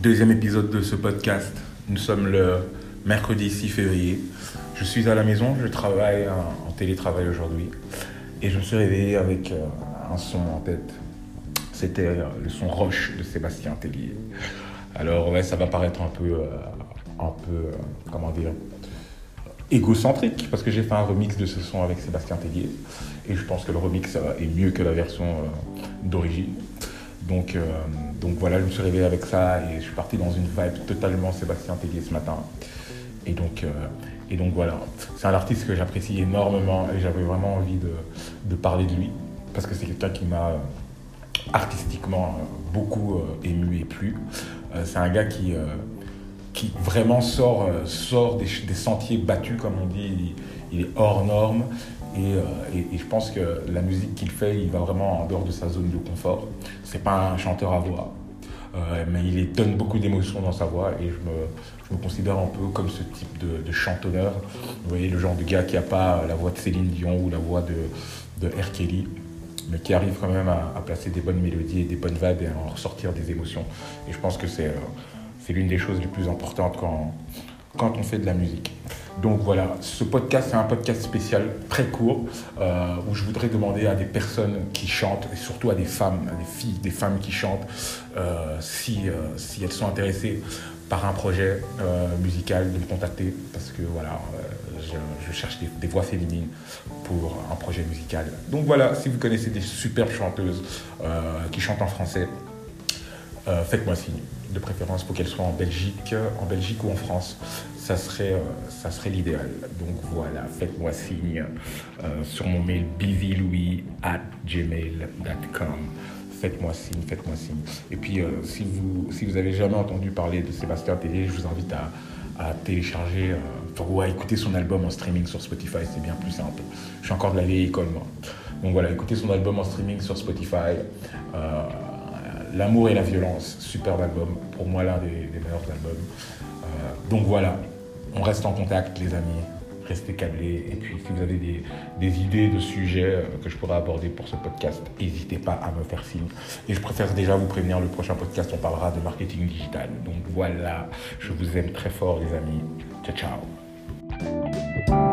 deuxième épisode de ce podcast. Nous sommes le mercredi 6 février. Je suis à la maison, je travaille en, télétravail aujourd'hui. Et je me suis réveillé avec euh, un son en tête. C'était euh, le son Roche de Sébastien Tellier. Alors ouais, ça va paraître un peu, euh, un peu comment dire, égocentrique parce que j'ai fait un remix de ce son avec Sébastien Tellier et je pense que le remix est mieux que la version d'origine. Donc, euh, donc voilà, je me suis réveillé avec ça et je suis parti dans une vibe totalement Sébastien Tellier ce matin. Et donc, euh, et donc voilà, c'est un artiste que j'apprécie énormément et j'avais vraiment envie de, de, parler de lui parce que c'est quelqu'un qui m'a euh, artistiquement beaucoup ému et plu. c'est un gars qui, qui vraiment sort, sort des, sentiers battus, comme on dit. Il, est hors norme. Et, et, et, je pense que la musique qu'il fait, il va vraiment en dehors de sa zone de confort c'est pas un chanteur à voix, euh, mais il donne beaucoup d'émotions dans sa voix et je me, je me, considère un peu comme ce type de, de chantonneur. Vous voyez, le genre de gars qui n'a pas la voix de Céline Dion ou la voix de, de R. Kelly, mais qui arrive quand même à, placer des bonnes mélodies et des bonnes vibes et à en ressortir des émotions. Et je pense que c'est euh, l'une des choses les plus importantes quand, quand on fait de la musique. Donc voilà, ce podcast, c'est un podcast spécial très court euh, où je voudrais demander à des personnes qui chantent, et surtout à des femmes, à des filles, des femmes qui chantent, euh, si, euh, si elles sont intéressées par un projet musical, de me contacter parce que voilà, je, cherche des, voix féminines pour un projet musical. Donc voilà, si vous connaissez des superbes chanteuses qui chantent en français, faites-moi signe de préférence pour qu'elle soit en Belgique, en Belgique ou en France. Ça serait, euh, serait l'idéal. Donc voilà, faites-moi signe euh, sur mon mail busylouis. Faites-moi signe, faites-moi signe. Et puis, euh, si vous si vous jamais entendu parler de Sébastien Télé, je vous invite à, à télécharger euh, ou à écouter son album en streaming sur Spotify. C'est bien plus simple. Je suis encore de la vieille école, moi. Donc voilà, écoutez son album en streaming sur Spotify. Euh, L'amour et la violence, superbe album, pour moi l'un des, meilleurs albums. Euh, donc voilà, on reste en contact les amis, restez câblés. Et puis si vous avez des, des idées de sujets euh, que je pourrais aborder pour ce podcast, n'hésitez pas à me faire signe. Et je préfère déjà vous prévenir, le prochain podcast, on parlera de marketing digital. Donc voilà, je vous aime très fort les amis. Ciao ciao.